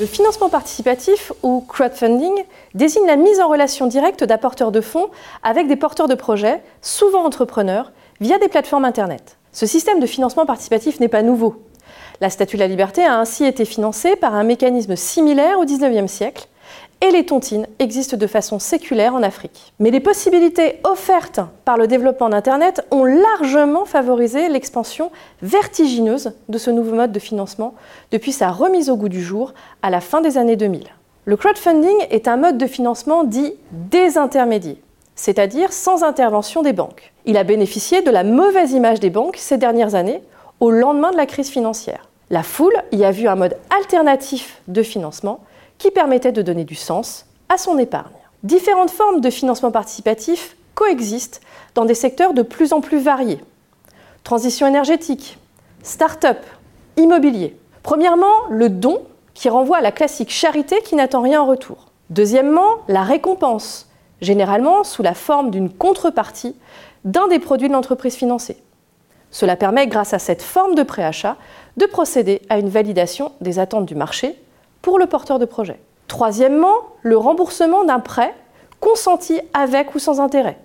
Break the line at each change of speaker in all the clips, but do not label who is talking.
Le financement participatif ou crowdfunding désigne la mise en relation directe d'apporteurs de fonds avec des porteurs de projets, souvent entrepreneurs, via des plateformes Internet. Ce système de financement participatif n'est pas nouveau. La Statue de la Liberté a ainsi été financée par un mécanisme similaire au XIXe siècle et les tontines existent de façon séculaire en Afrique. Mais les possibilités offertes par le développement d'Internet ont largement favorisé l'expansion vertigineuse de ce nouveau mode de financement depuis sa remise au goût du jour à la fin des années 2000. Le crowdfunding est un mode de financement dit désintermédié, c'est-à-dire sans intervention des banques. Il a bénéficié de la mauvaise image des banques ces dernières années au lendemain de la crise financière. La foule y a vu un mode alternatif de financement qui permettait de donner du sens à son épargne. Différentes formes de financement participatif coexistent dans des secteurs de plus en plus variés. Transition énergétique, start-up, immobilier. Premièrement, le don qui renvoie à la classique charité qui n'attend rien en retour. Deuxièmement, la récompense, généralement sous la forme d'une contrepartie d'un des produits de l'entreprise financée. Cela permet, grâce à cette forme de préachat, de procéder à une validation des attentes du marché pour le porteur de projet. Troisièmement, le remboursement d'un prêt consenti avec ou sans intérêt,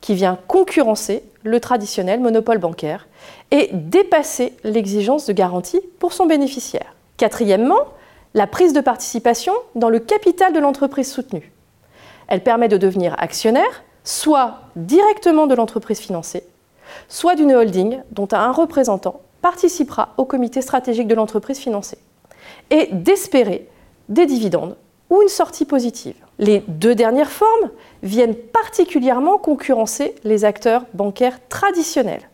qui vient concurrencer le traditionnel monopole bancaire et dépasser l'exigence de garantie pour son bénéficiaire. Quatrièmement, la prise de participation dans le capital de l'entreprise soutenue. Elle permet de devenir actionnaire, soit directement de l'entreprise financée, soit d'une holding dont un représentant participera au comité stratégique de l'entreprise financée et d'espérer des dividendes ou une sortie positive. Les deux dernières formes viennent particulièrement concurrencer les acteurs bancaires traditionnels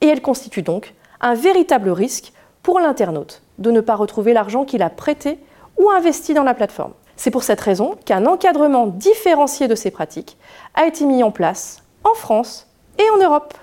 et elles constituent donc un véritable risque pour l'internaute de ne pas retrouver l'argent qu'il a prêté ou investi dans la plateforme. C'est pour cette raison qu'un encadrement différencié de ces pratiques a été mis en place en France et en Europe.